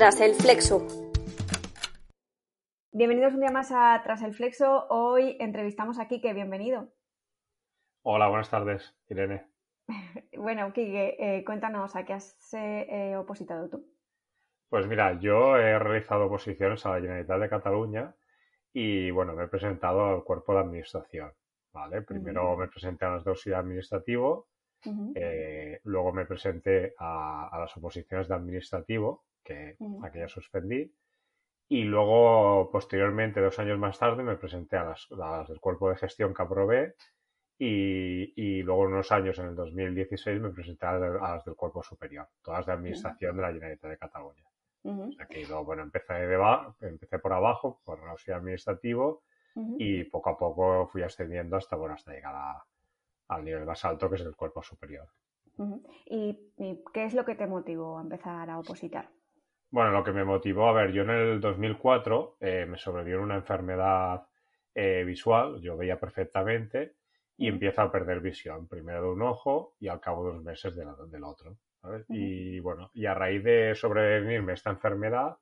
Tras el flexo. Bienvenidos un día más a Tras el Flexo. Hoy entrevistamos a Quique, bienvenido. Hola, buenas tardes, Irene. bueno, Quique, eh, cuéntanos a qué has eh, opositado tú. Pues mira, yo he realizado oposiciones a la Generalitat de Cataluña y bueno, me he presentado al cuerpo de administración. ¿vale? Primero me presenté a las dos administrativo, eh, luego me presenté a, las oposiciones de administrativo, que aquella suspendí, y luego, posteriormente, dos años más tarde, me presenté a las, del cuerpo de gestión que aprobé y, y, luego unos años, en el 2016, me presenté a, las del cuerpo superior, todas de administración de la Generalitat de Cataluña. O sea que bueno, empecé, de empecé por abajo, por el auxiliar administrativo, y poco a poco fui ascendiendo hasta, bueno, hasta llegar al nivel más alto, que es el cuerpo superior. ¿Y, qué es lo que te motivó a empezar a opositar? Bueno, lo que me motivó, a ver, yo en el 2004 eh, me sobrevivió una enfermedad eh, visual, yo veía perfectamente y empiezo a perder visión, primero de un ojo y al cabo de dos meses del otro. Y bueno, y a raíz de sobrevenirme esta enfermedad,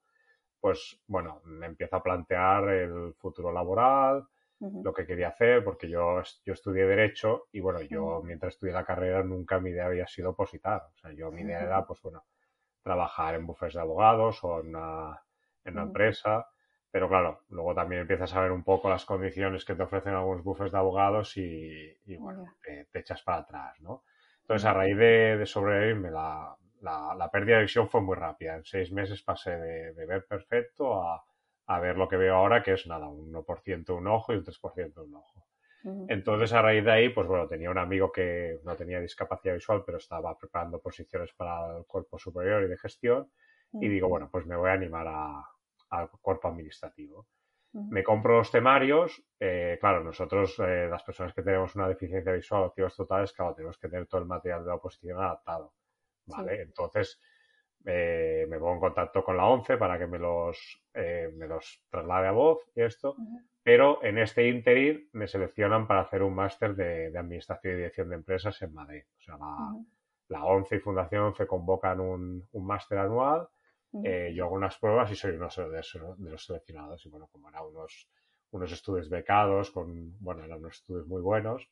pues bueno, me empiezo a plantear el futuro laboral, lo que quería hacer, porque yo, yo estudié Derecho y bueno, yo mientras estudié la carrera nunca mi idea había sido opositar. O sea, yo mi idea era, pues bueno, trabajar en bufes de abogados o en una, en una empresa. Pero claro, luego también empiezas a ver un poco las condiciones que te ofrecen algunos bufes de abogados y, bueno, te, echas para atrás, ¿no? Entonces, a raíz de, de sobrevivirme la, la, pérdida de visión fue muy rápida. En seis meses pasé de, ver perfecto a, a, ver lo que veo ahora, que es nada, un 1% un ojo y un 3% un ojo. Entonces, a raíz de ahí, pues bueno, tenía un amigo que no tenía discapacidad visual, pero estaba preparando posiciones para el cuerpo superior y de gestión. Y digo, bueno, pues me voy a animar al cuerpo administrativo. Me compro los temarios. Eh, claro, nosotros, eh, las personas que tenemos una deficiencia visual o activos totales, claro, tenemos que tener todo el material de la oposición adaptado. ¿vale? Entonces, eh, me pongo en contacto con la ONCE para que me los, eh, me los traslade a voz y esto, pero en este interim me seleccionan para hacer un máster de, Administración y Dirección de Empresas en Madrid. O sea, la, ONCE y Fundación ONCE convocan un, un máster anual, eh, yo hago unas pruebas y soy uno de, de, los seleccionados. Y bueno, como eran unos, unos estudios becados, con, bueno, eran unos estudios muy buenos,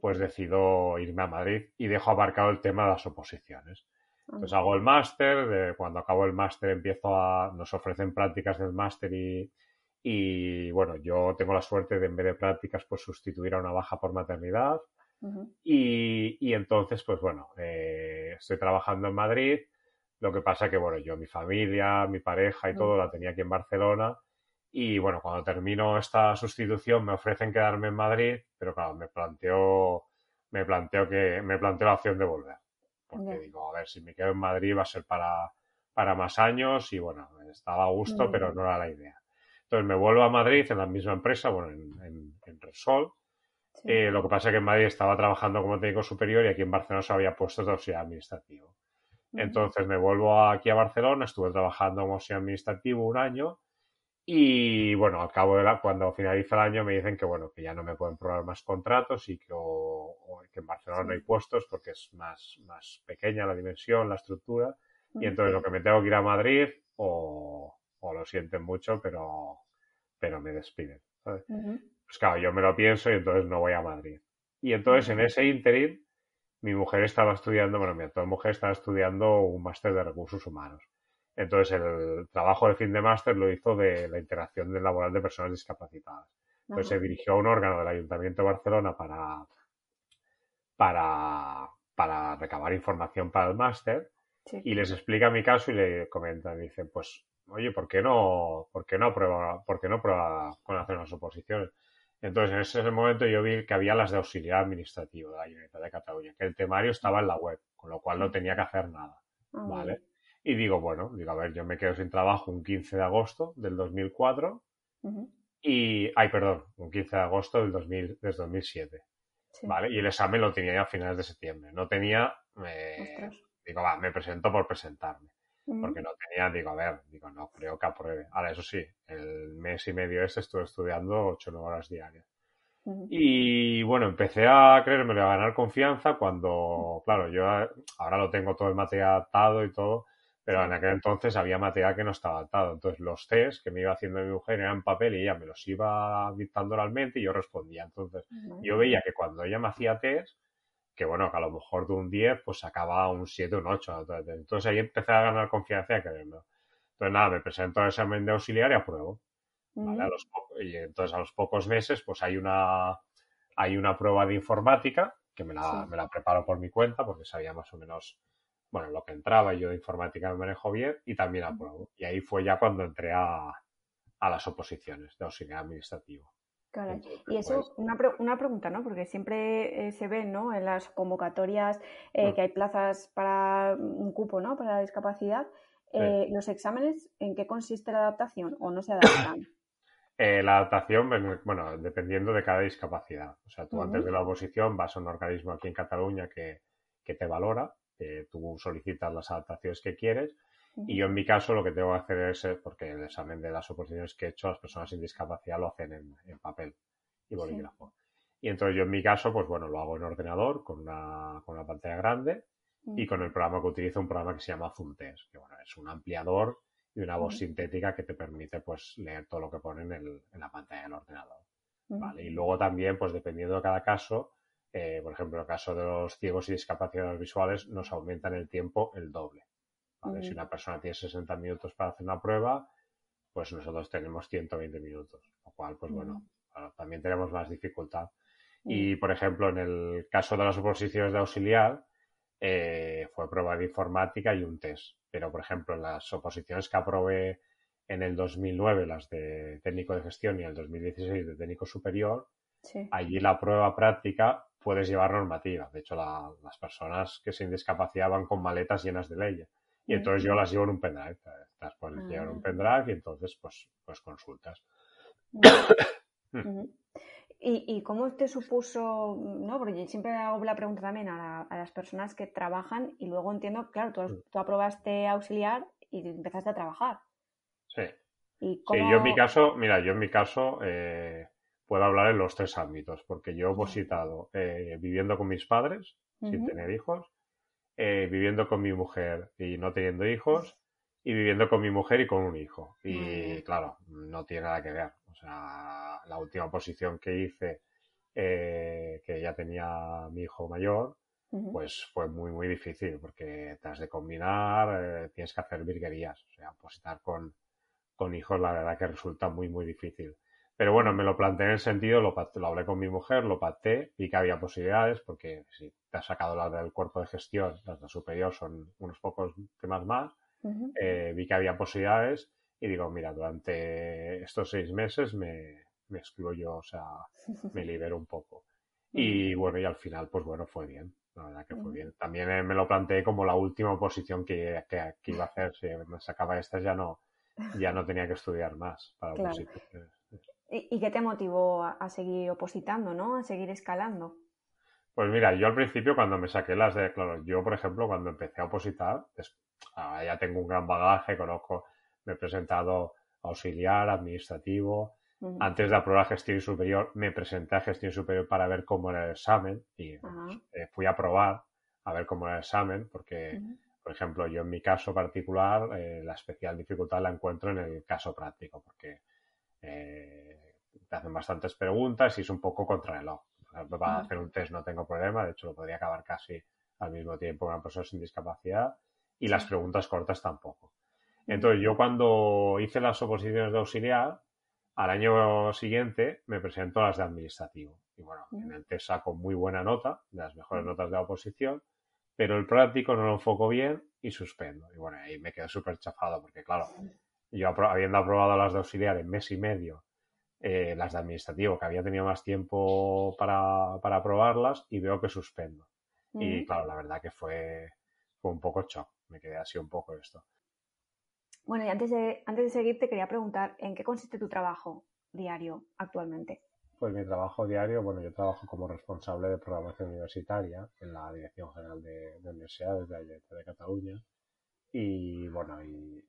pues decido irme a Madrid y dejo abarcado el tema de las oposiciones. Entonces hago el máster, cuando acabo el máster empiezo a, nos ofrecen prácticas del máster y, y bueno, yo tengo la suerte de en vez de prácticas pues sustituir a una baja por maternidad. Y, y, entonces pues bueno, eh, estoy trabajando en Madrid, lo que pasa que bueno, yo mi familia, mi pareja y todo la tenía aquí en Barcelona. Y bueno, cuando termino esta sustitución me ofrecen quedarme en Madrid, pero claro, me planteo, me planteo que, me planteo la opción de volver. Porque digo, a ver, si me quedo en Madrid va a ser para, para más años y bueno, estaba a gusto, pero no era la idea. Entonces me vuelvo a Madrid en la misma empresa, bueno, en, en, Resol. Eh, lo que pasa es que en Madrid estaba trabajando como técnico superior y aquí en Barcelona se había puesto de auxiliar administrativo. Entonces me vuelvo aquí a Barcelona, estuve trabajando como auxiliar administrativo un año y bueno, al cabo de la, cuando finaliza el año me dicen que bueno, que ya no me pueden probar más contratos y que, que en Barcelona no hay puestos porque es más, más pequeña la dimensión, la estructura. Y entonces lo que me tengo que ir a Madrid o, o lo sienten mucho, pero, pero me despiden. Pues claro, yo me lo pienso y entonces no voy a Madrid. Y entonces en ese interim mi mujer estaba estudiando, bueno, mi actual mujer estaba estudiando un máster de recursos humanos. Entonces, el trabajo de fin de máster lo hizo de la interacción laboral de personas discapacitadas. Entonces, se dirigió a un órgano del Ayuntamiento de Barcelona para, para, para recabar información para el máster y les explica mi caso y le comentan, dicen, pues, oye, ¿por qué no, por qué no prueba, por qué no prueba con hacer las oposiciones? Entonces, en ese momento yo vi que había las de auxiliar administrativo de la Universidad de Cataluña, que el temario estaba en la web, con lo cual no tenía que hacer nada, ah, ¿vale? Y digo, bueno, digo, a ver, yo me quedo sin trabajo un 15 de agosto del 2004 y, ay, perdón, un 15 de agosto del 2000, desde 2007, ¿vale? Y el examen lo tenía ya a finales de septiembre. No tenía, eh, digo, va, me presento por presentarme porque no tenía, digo, a ver, digo, no creo que apruebe. Ahora, eso sí, el mes y medio este estuve estudiando 8 o 9 horas diarias. Y bueno, empecé a creerme, a ganar confianza cuando, claro, yo ahora lo tengo todo el material atado y todo, pero en aquel entonces había material que no estaba atado. Entonces los test que me iba haciendo mi mujer eran papel y ella me los iba dictando oralmente y yo respondía. Entonces yo veía que cuando ella me hacía test, que bueno, que a lo mejor de un 10 pues sacaba un 7, un 8. Entonces ahí empecé a ganar confianza y a quererlo. Entonces nada, me presento al examen de auxiliar y apruebo. y entonces a los pocos meses pues hay una, hay una prueba de informática que me la, me la preparo por mi cuenta porque sabía más o menos bueno, lo que entraba y yo de informática me manejo bien y también apruebo. Y ahí fue ya cuando entré a, a las oposiciones de auxiliar administrativo. Claro. y eso, pues una, una, pregunta, ¿no? Porque siempre eh, se ve, ¿no? En las convocatorias eh, mm. que hay plazas para un cupo, ¿no? Para la discapacidad. Eh, ¿Los exámenes en qué consiste la adaptación o no se adaptan? la adaptación, bueno, dependiendo de cada discapacidad. O sea, tú antes de la oposición vas a un organismo aquí en Cataluña que, que te valora, que tú solicitas las adaptaciones que quieres y yo en mi caso lo que tengo que hacer es, eh, porque el examen de las oposiciones que he hecho, las personas sin discapacidad lo hacen en, papel y bolígrafo. Y entonces yo en mi caso, pues bueno, lo hago en ordenador con una, con una pantalla grande y con el programa que utilizo, un programa que se llama Zuntes, que bueno, es un ampliador y una voz sintética que te permite pues leer todo lo que pone en, el, en la pantalla del ordenador. ¿vale? Y luego también, pues dependiendo de cada caso, eh, por ejemplo, en el caso de los ciegos y discapacidades visuales, nos aumentan el tiempo el doble. Si una persona tiene 60 minutos para hacer una prueba, pues nosotros tenemos 120 minutos, lo cual, pues bueno, también tenemos más dificultad. Y, por ejemplo, en el caso de las oposiciones de auxiliar, eh, fue prueba de informática y un test. Pero, por ejemplo, en las oposiciones que aprobé en el 2009, las de técnico de gestión y en el 2016 de técnico superior, allí la prueba práctica puedes llevar normativa. De hecho, las personas que se discapacidad van con maletas llenas de leyes. Y entonces yo las llevo en un pendrive. Las puedes llevar en un ah. pendrive y entonces pues, pues consultas. Mm. ¿Y, cómo te supuso, no? Porque siempre hago la pregunta también a, las personas que trabajan y luego entiendo, claro, tú, mm. tú, aprobaste auxiliar y empezaste a trabajar. Sí. ¿Y Sí, yo en mi caso, mira, yo en mi caso eh, puedo hablar en los tres ámbitos, porque yo he opositado eh, viviendo con mis padres, sin tener hijos, eh, viviendo con mi mujer y no teniendo hijos, y viviendo con mi mujer y con un hijo. Y claro, no tiene nada que ver. O sea, la última posición que hice, eh, que ya tenía mi hijo mayor, pues fue muy, muy difícil porque te has de combinar, eh, tienes que hacer virguerías. O sea, positar con, con hijos, la verdad que resulta muy, muy difícil. Pero bueno, me lo planteé en el sentido, lo, lo hablé con mi mujer, lo pacté, vi que había posibilidades, porque si te has sacado las del cuerpo de gestión, las de superior son unos pocos temas más, eh, vi que había posibilidades y digo, mira, durante estos seis meses me, me excluyo, o sea, me libero un poco. Y bueno, y al final, pues bueno, fue bien. La verdad que fue bien. También eh, me lo planteé como la última oposición que, que, iba a hacer. Si me sacaba esta, ya no, ya no tenía que estudiar más para claro. ¿Y, qué te motivó a, seguir opositando, ¿no? A seguir escalando. Pues mira, yo al principio cuando me saqué las de, claro, yo por ejemplo cuando empecé a opositar, ah, ya tengo un gran bagaje, conozco, me he presentado auxiliar, administrativo. Antes de aprobar gestión superior, me presenté a gestión superior para ver cómo era el examen y eh, fui a probar a ver cómo era el examen, porque, por ejemplo, yo en mi caso particular, eh, la especial dificultad la encuentro en el caso práctico, porque eh, te hacen bastantes preguntas y es un poco contra el Para hacer un test no tengo problema, de hecho lo podría acabar casi al mismo tiempo una persona sin discapacidad y las preguntas cortas tampoco. Entonces yo cuando hice las oposiciones de auxiliar, al año siguiente me presento a las de administrativo. Y bueno, en el test saco muy buena nota, de las mejores notas de la oposición, pero el práctico no lo enfoco bien y suspendo. Y bueno, ahí me quedé súper chafado porque, claro, yo habiendo aprobado las de auxiliar en mes y medio, eh, las de administrativo, que había tenido más tiempo para, para aprobarlas, y veo que suspendo. Y claro, la verdad que fue, fue un poco shock. Me quedé así un poco esto. Bueno, y antes de, antes de seguir, te quería preguntar, ¿en qué consiste tu trabajo diario actualmente? Pues mi trabajo diario, bueno, yo trabajo como responsable de programación universitaria en la Dirección General de, Universidades de, de, Cataluña y, bueno, y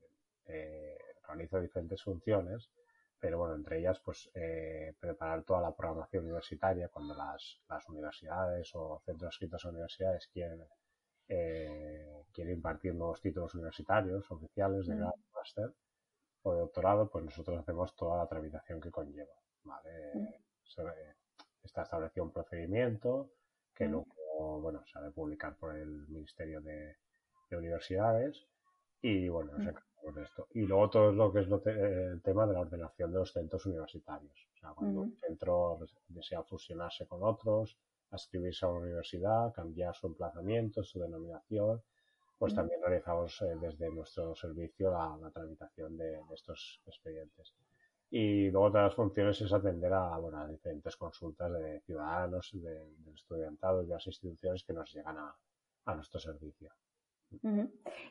eh, realizo diferentes funciones, pero bueno, entre ellas, pues eh, preparar toda la programación universitaria cuando las, las universidades o centros escritos a universidades quieren, eh, quieren impartir nuevos títulos universitarios oficiales de mm. grado, máster o de doctorado, pues nosotros hacemos toda la tramitación que conlleva, ¿vale? Mm está establecido un procedimiento que mm. luego, bueno, se ha de publicar por el Ministerio de, Universidades y, bueno, nos de esto. Y luego todo lo que es el tema de la ordenación de los centros universitarios. O sea, cuando un centro desea fusionarse con otros, ascribirse a una universidad, cambiar su emplazamiento, su denominación, pues también realizamos eh, desde nuestro servicio la, tramitación de, estos expedientes. Y luego otras funciones es atender a, bueno, diferentes consultas de ciudadanos, de, del estudiantado y de las instituciones que nos llegan a, a nuestro servicio.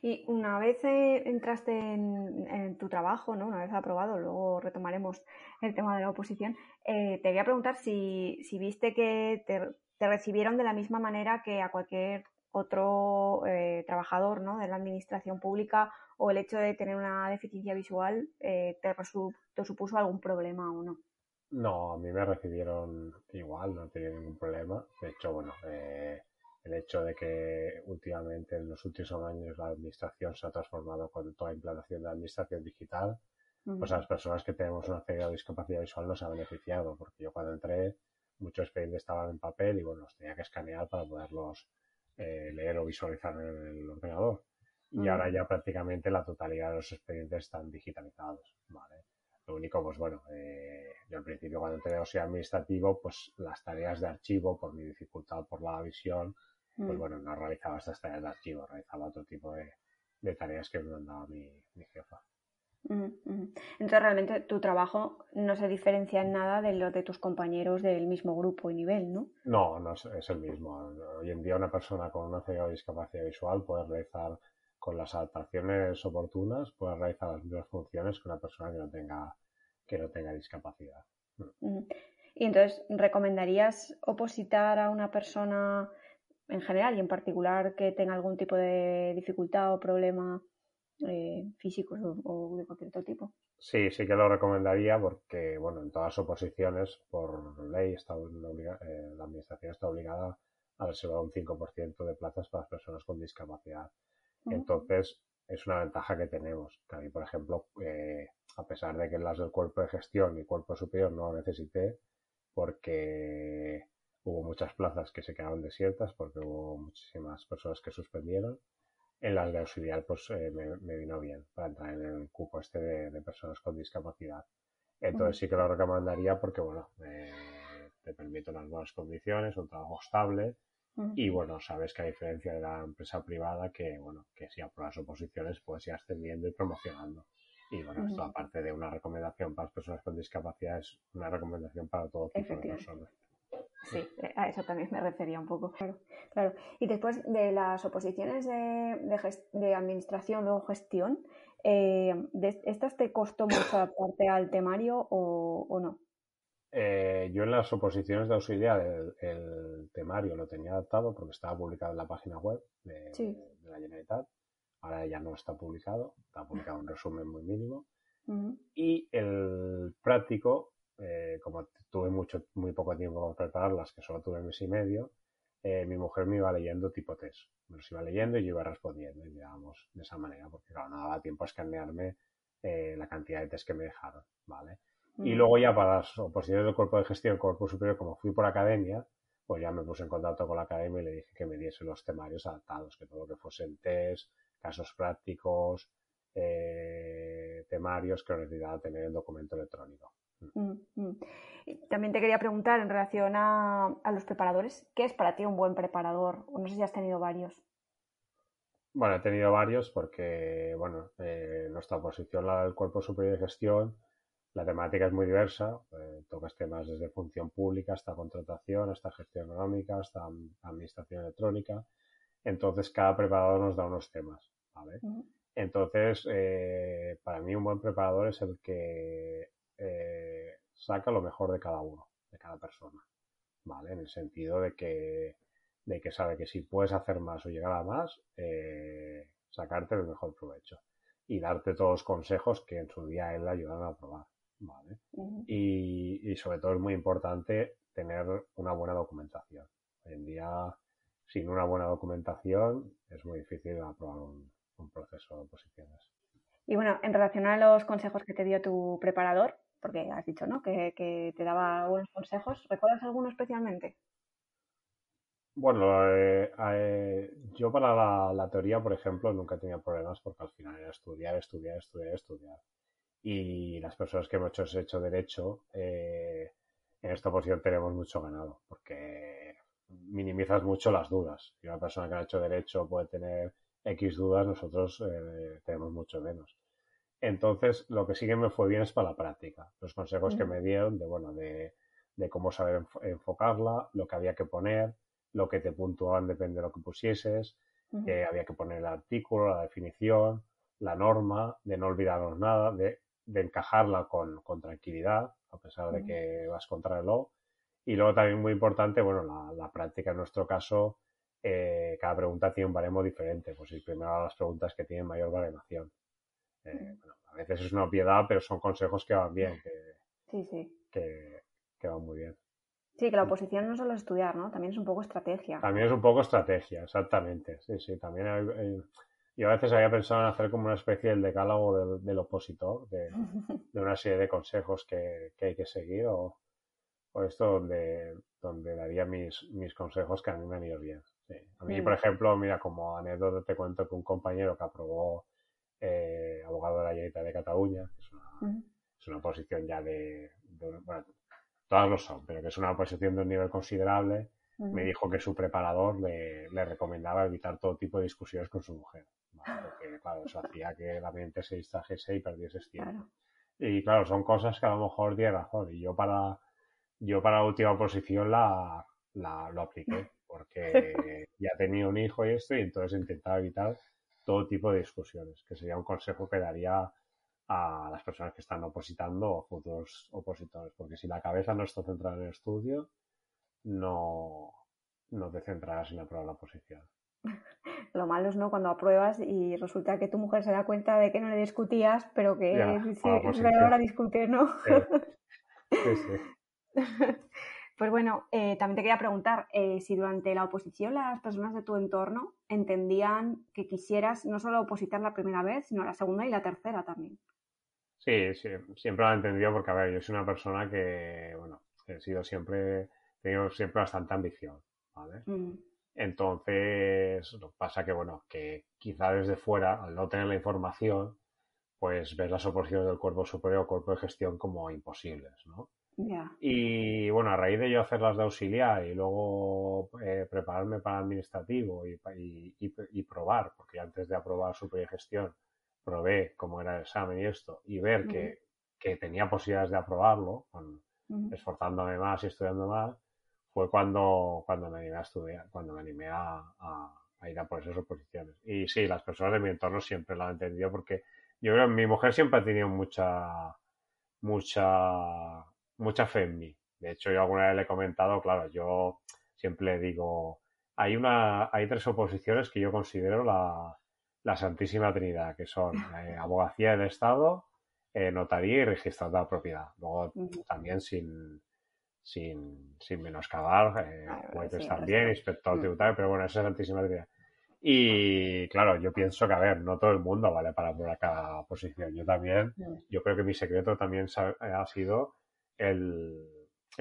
Y una vez eh, entraste en, tu trabajo, ¿no? una vez aprobado, luego retomaremos el tema de la oposición, eh, te voy a preguntar si, si viste que te, recibieron de la misma manera que a cualquier otro eh, trabajador ¿no? de la administración pública o el hecho de tener una deficiencia visual te, te, supuso algún problema o no. No, a mí me recibieron igual, no tenía ningún problema. De hecho, bueno, eh, el hecho de que últimamente en los últimos años la administración se ha transformado con toda la implantación de la administración digital, pues a las personas que tenemos una seria discapacidad visual nos ha beneficiado, porque yo cuando entré muchos expedientes estaban en papel y bueno, los tenía que escanear para poderlos eh, leer o visualizar en el ordenador. Y mm. ahora ya prácticamente la totalidad de los expedientes están digitalizados, ¿vale? Lo único, pues bueno, eh, yo al principio cuando entré a administrativo, pues las tareas de archivo, por mi dificultad, por la visión, pues mm. bueno, no realizaba estas tareas de archivo, realizaba otro tipo de, tareas que me mandaba mi, mi jefa. Entonces realmente tu trabajo no se diferencia en nada de los de tus compañeros del mismo grupo y nivel, ¿no? No, no es, el mismo. Hoy en día una persona con una ceguera discapacidad visual puede realizar con las adaptaciones oportunas, puede realizar las mismas funciones que una persona que no tenga, que no tenga discapacidad. Y entonces, ¿recomendarías opositar a una persona en general y en particular que tenga algún tipo de dificultad o problema eh, físicos o, de cualquier otro tipo. Sí, sí que lo recomendaría porque, bueno, en todas las oposiciones, por ley, está eh, la Administración está obligada a reservar un 5% de plazas para las personas con discapacidad. Entonces, es una ventaja que tenemos. Que a mí, por ejemplo, eh, a pesar de que las del cuerpo de gestión y cuerpo superior no lo necesité, porque hubo muchas plazas que se quedaron desiertas, porque hubo muchísimas personas que suspendieron en las de auxiliar pues eh, me, vino bien para entrar en el cupo este de, personas con discapacidad. Entonces sí que lo recomendaría porque, bueno, te permite unas buenas condiciones, un trabajo estable y, bueno, sabes que a diferencia de la empresa privada que, bueno, que si apruebas oposiciones puedes ir ascendiendo y promocionando. Y, bueno, esto aparte de una recomendación para las personas con discapacidad es una recomendación para todo tipo de personas. Sí, a eso también me refería un poco. Claro, claro. Y después de las oposiciones de, de, administración, luego gestión, eh, ¿estas te costó mucho adaptarte al temario o, no? Eh, yo en las oposiciones de auxiliar el, temario lo tenía adaptado porque estaba publicado en la página web de, la Generalitat. Ahora ya no está publicado, está publicado un resumen muy mínimo. Y el práctico eh, como tuve mucho, muy poco tiempo para prepararlas, que solo tuve mes y medio, eh, mi mujer me iba leyendo tipo test. Me los iba leyendo y yo iba respondiendo, y digamos, de esa manera, porque claro, no daba tiempo a escanearme la cantidad de test que me dejaron, ¿vale? Y luego ya para las oposiciones del cuerpo de gestión, cuerpo superior, como fui por academia, pues ya me puse en contacto con la academia y le dije que me diese los temarios adaptados, que todo lo que fuesen test, casos prácticos, temarios que necesitaba tener el documento electrónico. Mm, mm. También te quería preguntar en relación a, los preparadores, ¿qué es para ti un buen preparador? O no sé si has tenido varios. Bueno, he tenido varios porque, bueno, eh, nuestra posición, la del Cuerpo Superior de Gestión, la temática es muy diversa. Eh, tocas temas desde función pública hasta contratación, hasta gestión económica, hasta administración electrónica. Entonces, cada preparador nos da unos temas, ¿vale? Entonces, eh, para mí un buen preparador es el que eh, saca lo mejor de cada uno, de cada persona, ¿vale? En el sentido de que, de que sabe que si puedes hacer más o llegar a más, eh, sacarte el mejor provecho y darte todos los consejos que en su día él le ayudan a probar, ¿vale? y, y sobre todo es muy importante tener una buena documentación. Hoy en día, sin una buena documentación, es muy difícil aprobar un, un proceso de oposiciones. Y bueno, en relación a los consejos que te dio tu preparador, porque has dicho, ¿no? Que, te daba algunos consejos, ¿recuerdas alguno especialmente? Bueno, eh, eh, yo para la, teoría, por ejemplo, nunca tenía problemas porque al final era estudiar, estudiar, estudiar, estudiar. Y las personas que hemos hecho, hecho derecho, eh, en esta posición tenemos mucho ganado porque minimizas mucho las dudas. Y una persona que ha hecho derecho puede tener X dudas, nosotros eh, tenemos mucho menos. Entonces, lo que sí que me fue bien es para la práctica. Los consejos que me dieron de, bueno, de, cómo saber enfocarla, lo que había que poner, lo que te puntuaban depende de lo que pusieses, que había que poner el artículo, la definición, la norma, de no olvidarnos nada, de, encajarla con, tranquilidad, a pesar de que vas contra el. Y luego también muy importante, bueno, la, la práctica en nuestro caso, eh, cada pregunta tiene un baremo diferente. Pues el primero las preguntas que tienen mayor baremación. Eh, a veces es una obviedad, pero son consejos que van bien, que, sí, sí. que, van muy bien. Sí, que la oposición no solo es estudiar, ¿no? También es un poco estrategia. También es un poco estrategia, exactamente. Sí, sí, también yo a veces había pensado en hacer como una especie de decálogo del, opositor, de, una serie de consejos que, hay que seguir o, o, esto donde, donde daría mis, mis consejos que a mí me han ido bien. A mí, por ejemplo, mira, como anécdota te cuento que un compañero que aprobó eh, abogado de la Generalitat de Cataluña, que es una, es una posición ya de, bueno, todas lo son, pero que es una posición de un nivel considerable, me dijo que su preparador le, le, recomendaba evitar todo tipo de discusiones con su mujer, porque claro, eso hacía que la mente se distrajese y perdiese tiempo. Y claro, son cosas que a lo mejor tiene razón, y yo para, yo para la última posición la, la lo apliqué porque ya tenía un hijo y esto, y entonces intentaba evitar todo tipo de discusiones, que sería un consejo que daría a las personas que están opositando o futuros opositores, porque si la cabeza no está centrada en el estudio, no, no te centrarás en aprobar la posición. Lo malo es no cuando apruebas y resulta que tu mujer se da cuenta de que no le discutías, pero que sí, es verdad discutir, ¿no? sí. sí. Pues bueno, eh, también te quería preguntar eh, si durante la oposición las personas de tu entorno entendían que quisieras no solo opositar la primera vez, sino la segunda y la tercera también. Sí, sí siempre lo he entendido porque, a ver, yo soy una persona que, bueno, he sido siempre, he tenido siempre bastante ambición, ¿vale? Mm. Entonces, lo que pasa que, bueno, que quizá desde fuera, al no tener la información, pues ves las oposiciones del cuerpo superior o cuerpo de gestión como imposibles, ¿no? Y bueno, a raíz de yo hacerlas de auxiliar y luego eh, prepararme para administrativo y, y, probar, porque antes de aprobar su gestión probé cómo era el examen y esto, y ver que, que, tenía posibilidades de aprobarlo, esforzándome más y estudiando más, fue cuando, cuando me animé a estudiar, cuando me animé a, a, ir a por esas oposiciones. Y sí, las personas de mi entorno siempre lo han entendido porque yo creo que mi mujer siempre ha tenido mucha, mucha mucha fe en mí. De hecho, yo alguna vez le he comentado, claro, yo siempre le digo, hay una, hay tres oposiciones que yo considero la, la Santísima Trinidad, que son eh, abogacía del Estado, eh, notaría y registro de la propiedad. Luego también sin, sin, sin menoscabar, eh, jueces también, inspector tributario, pero bueno, esa es Santísima Trinidad. Y claro, yo pienso que, a ver, no todo el mundo vale para por cada posición. Yo también, yo creo que mi secreto también ha sido el,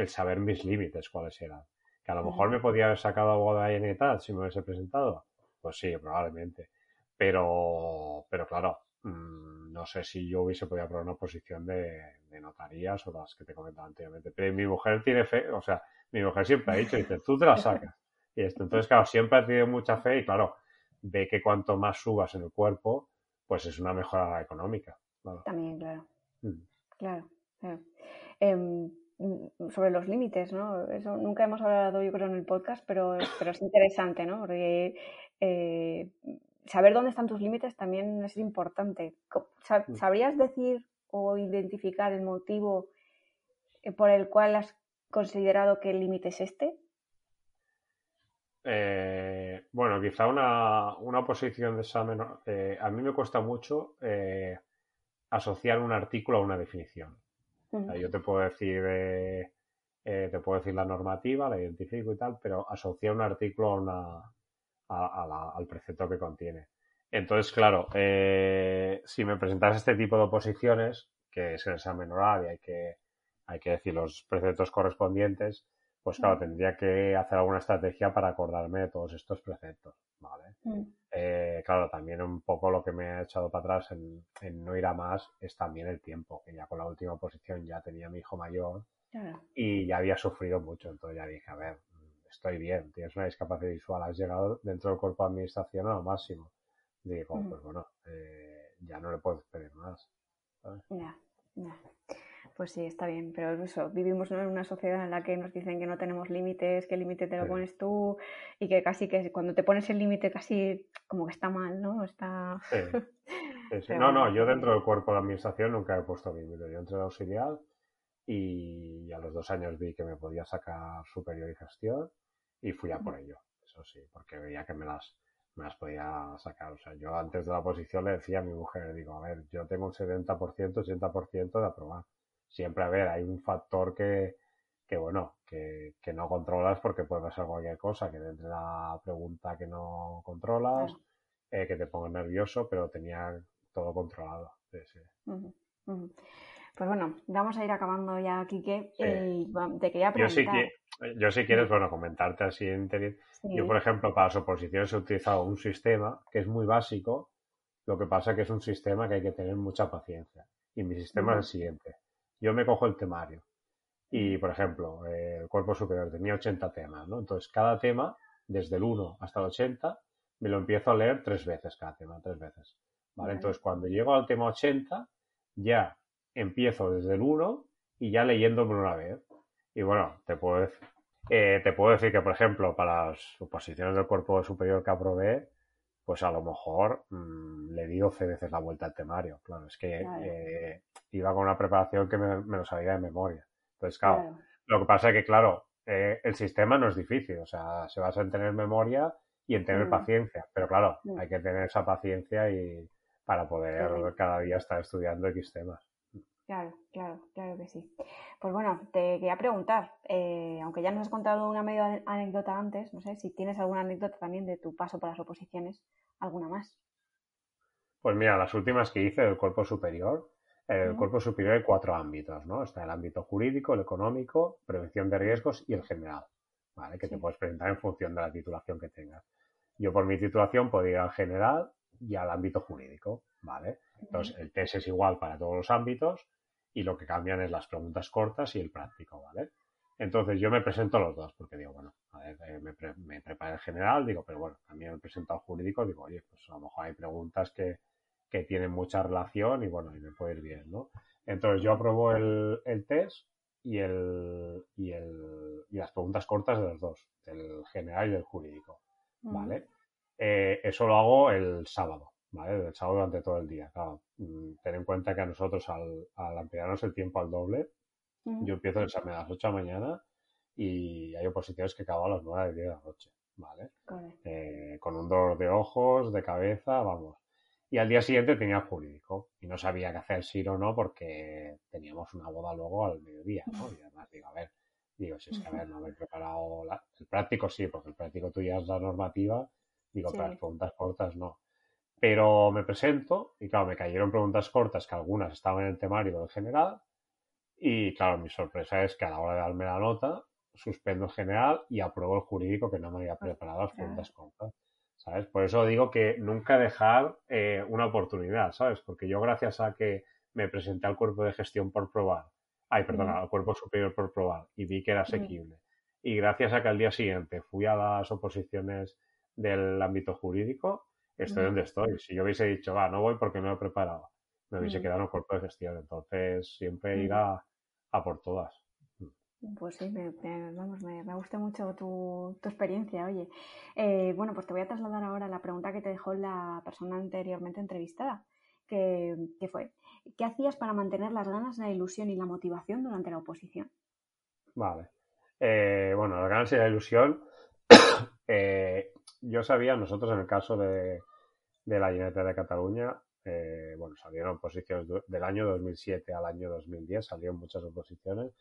saber mis límites cuáles eran. Que a lo mejor me podía haber sacado abogado de tal si me hubiese presentado. Pues sí, probablemente. Pero, pero claro, mm, no sé si yo hubiese podido probar una posición de, notarías o las que te comentaba anteriormente. Pero mi mujer tiene fe, o sea, mi mujer siempre ha dicho, dice, tú te la sacas. Y esto, entonces, claro, siempre ha tenido mucha fe y claro, ve que cuanto más subas en el cuerpo, pues es una mejora económica. También, claro. Mm. Claro, em, mm, sobre los límites, ¿no? Eso nunca hemos hablado, yo creo, en el podcast, pero, pero es interesante, ¿no? Porque eh, saber dónde están tus límites también es importante. Mm. ¿Sabrías decir o identificar el motivo eh, por el cual has considerado que el límite es este? Eh, bueno, quizá una, una, posición de examen. Eh, a mí me cuesta mucho asociar un artículo a una definición. yo te puedo decir, te puedo decir la normativa, la identifico y tal, pero asociar un artículo a una, al precepto que contiene. Entonces, claro, eh, si me presentas este tipo de oposiciones, que es el examen oral y hay que, hay que decir los preceptos correspondientes, pues claro, tendría que hacer alguna estrategia para acordarme de todos estos preceptos, ¿vale? Mm. Eh, claro, también un poco lo que me ha echado para atrás en, no ir a más es también el tiempo, que ya con la última oposición ya tenía mi hijo mayor y ya había sufrido mucho, entonces ya dije, a ver, estoy bien, tienes una discapacidad visual, has llegado dentro del cuerpo de administración a lo máximo. Digo, pues bueno, eh, ya no le puedes pedir más. Ya, ya. Pues sí, está bien, pero eso, vivimos en una sociedad en la que nos dicen que no tenemos límites, que el límite te lo pones tú y que casi que cuando te pones el límite casi como que está mal, ¿no? Está... no, no, yo dentro del cuerpo de administración nunca he puesto límite. Yo entré de auxiliar y a los dos años vi que me podía sacar superior y gestión y fui a por ello, eso sí, porque veía que me las, me las podía sacar. O sea, yo antes de la posición le decía a mi mujer, digo, a ver, yo tengo un 70%, 80% de aprobar. Siempre, a ver, hay un factor que, que bueno, que, que no controlas porque puede pasar cualquier cosa, que entre la pregunta que no controlas, eh, que te ponga nervioso, pero tenía todo controlado. Sí, sí. Pues bueno, vamos a ir acabando ya, Quique. Eh, te quería preguntar. Yo sí, yo si quieres, bueno, comentarte así en Yo, por ejemplo, para las oposiciones he utilizado un sistema que es muy básico, lo que pasa que es un sistema que hay que tener mucha paciencia. Y mi sistema es el siguiente. Yo me cojo el temario y, por ejemplo, el cuerpo superior tenía 80 temas, ¿no? Entonces, cada tema, desde el 1 hasta el 80, me lo empiezo a leer tres veces cada tema, tres veces. ¿Vale? Entonces, cuando llego al tema 80, ya empiezo desde el 1 y ya leyéndome una vez. Y bueno, te puedo, decir, eh, te puedo decir que, por ejemplo, para las oposiciones del cuerpo superior que aprobé, pues a lo mejor mm, le di 12 veces la vuelta al temario. Claro, es que eh, iba con una preparación que me, lo sabía de memoria. Entonces, claro, lo que pasa es que, claro, eh, el sistema no es difícil, o sea, se basa en tener memoria y en tener mm. paciencia, pero claro, mm. hay que tener esa paciencia y para poder cada día estar estudiando X temas. Claro, claro, claro que sí. Pues bueno, te quería preguntar, eh, aunque ya nos has contado una medio anécdota antes, no sé si tienes alguna anécdota también de tu paso por las oposiciones, alguna más. Pues mira, las últimas que hice del cuerpo superior, el cuerpo superior hay cuatro ámbitos, ¿no? Está el ámbito jurídico, el económico, prevención de riesgos y el general, ¿vale? Que te puedes presentar en función de la titulación que tengas. Yo por mi titulación podía ir al general y al ámbito jurídico, ¿vale? Entonces, el test es igual para todos los ámbitos, y lo que cambian es las preguntas cortas y el práctico, ¿vale? Entonces yo me presento a los dos, porque digo, bueno, a ver, eh, me, me preparé el general, digo, pero bueno, también me presento al jurídico, digo, oye, pues a lo mejor hay preguntas que, que tienen mucha relación y bueno, y me puede ir bien, ¿no? Entonces yo apruebo el, el test y, el, y, el, y las preguntas cortas de los dos, del general y del jurídico, ¿vale? Eh, eso lo hago el sábado, ¿vale? El sábado durante todo el día, claro. Mm, ten en cuenta que a nosotros, al, al ampliarnos el tiempo al doble, yo empiezo el examen a las 8 de la mañana y hay oposiciones que acabo a las 9 de la noche, ¿vale? Eh, con un dolor de ojos, de cabeza, vamos. Y al día siguiente tenía jurídico y no sabía qué hacer, sí o no, porque teníamos una boda luego al mediodía, ¿no? Y además digo, a ver, digo, si es que a ver, no me he preparado el práctico sí, porque el práctico tú ya es la normativa, digo, para las preguntas cortas no. Pero me presento y claro, me cayeron preguntas cortas que algunas estaban en el temario del general y claro, mi sorpresa es que a la hora de darme la nota suspendo el general y apruebo el jurídico que no me había preparado las preguntas cortas. ¿Sabes? Por eso digo que nunca dejar eh, una oportunidad, ¿sabes? Porque yo gracias a que me presenté al cuerpo de gestión por probar, ay, perdona, al cuerpo superior por probar y vi que era asequible. Y gracias a que al día siguiente fui a las oposiciones del ámbito jurídico, estoy donde estoy. Si yo hubiese dicho, va, no voy porque no he preparado, me hubiese Mm. quedado cuerpo de gestión. Entonces, siempre Mm. ir a, a por todas. Pues sí, me, me- vamos, me, me gusta mucho tu, tu experiencia, oye. Eh, bueno, pues te voy a trasladar ahora la pregunta que te dejó la persona anteriormente entrevistada, que, que fue, ¿qué hacías para mantener las ganas, la ilusión y la motivación durante la oposición? Vale. Eh, bueno, la ganas y la ilusión. eh, yo sabía, nosotros en el caso de, de la Generalitat de Cataluña, eh, bueno, salieron oposiciones del año 2007 al año 2010, salieron muchas oposiciones,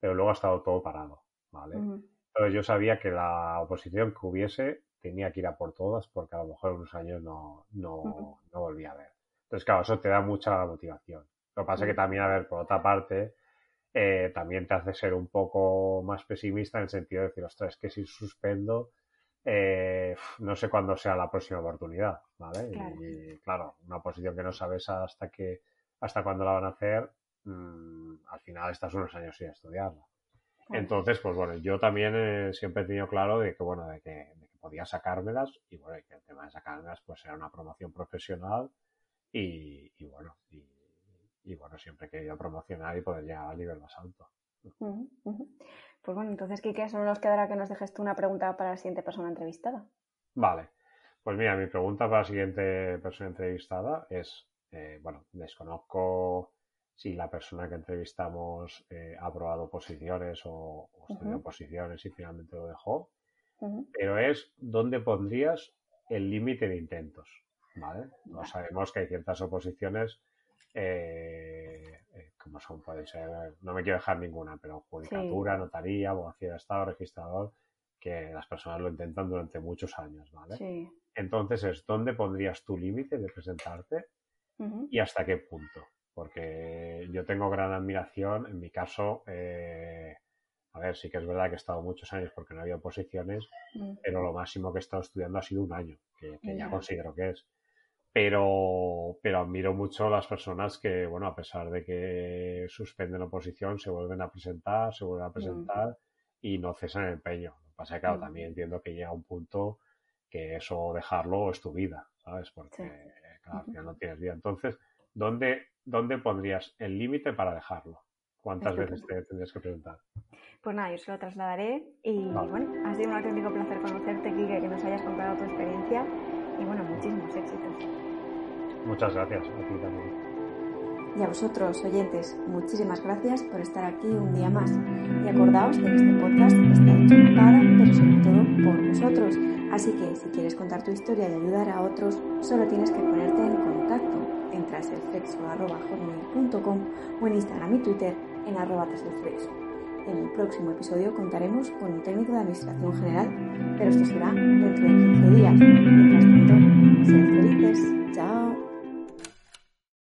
pero luego ha estado todo parado, ¿vale? Entonces yo sabía que la oposición que hubiese tenía que ir a por todas porque a lo mejor en unos años no, no, no volvía a ver. Entonces, claro, eso te da mucha motivación. Lo que pasa es que también, a ver, por otra parte, eh, también te hace ser un poco más pesimista en el sentido de decir, ostras, es que si suspendo, eh, no sé cuándo sea la próxima oportunidad, ¿vale? Claro. Y claro, una oposición que no sabes hasta que, hasta cuándo la van a hacer, mm, al final estás unos años sin estudiarla. claro. Entonces, pues bueno, yo también eh, siempre he tenido claro de que, bueno, de que, de que podía sacármelas y bueno, y que el tema de sacármelas pues era una promoción profesional y, y bueno, y, y, bueno, siempre he querido promocionar y poder llegar al nivel más alto. Pues bueno, entonces, Quique, solo nos quedará que nos dejes tú una pregunta para la siguiente persona entrevistada. Vale, pues mira, mi pregunta para la siguiente persona entrevistada es, eh, bueno, desconozco si la persona que entrevistamos eh, ha aprobado posiciones o, o estudió posiciones y finalmente lo dejó. Pero es dónde pondrías el límite de intentos, ¿vale? No sabemos que hay ciertas oposiciones, eh, como son, puede ser, no me quiero dejar ninguna, pero judicatura, notaría, abogacía de Estado, registrador, que las personas lo intentan durante muchos años, ¿vale? Sí. Entonces es dónde pondrías tu límite de presentarte y hasta qué punto. Porque yo tengo gran admiración, en mi caso, eh, a ver, sí que es verdad que he estado muchos años porque no había oposiciones, pero lo máximo que he estado estudiando ha sido un año, que, Ya. considero que es. Pero, pero admiro mucho las personas que, bueno, a pesar de que suspenden oposición, se vuelven a presentar, se vuelven a presentar y no cesan el empeño. Lo que pasa es que, claro, Mm. también entiendo que llega un punto que eso dejarlo es tu vida, ¿sabes? Porque, Sí. claro, al final no tienes vida. Entonces, ¿dónde, dónde pondrías el límite para dejarlo? ¿Cuántas veces te tendrías que presentar? Pues nada, yo se lo trasladaré y Vale. bueno, ha sido un auténtico placer conocerte, Quique, que nos hayas contado tu experiencia y bueno, muchísimos éxitos. Muchas gracias, a ti también. Y a vosotros, oyentes, muchísimas gracias por estar aquí un día más. Y acordaos de que este podcast está hecho para, pero sobre todo por vosotros. Así que si quieres contar tu historia y ayudar a otros, solo tienes que ponerte en contacto. En flexo.hotmail.com o en Instagram y Twitter en arroba flexo. En el próximo episodio contaremos con un técnico de Administración General, pero esto será dentro de 15 días. Mientras tanto, sean felices. Chao.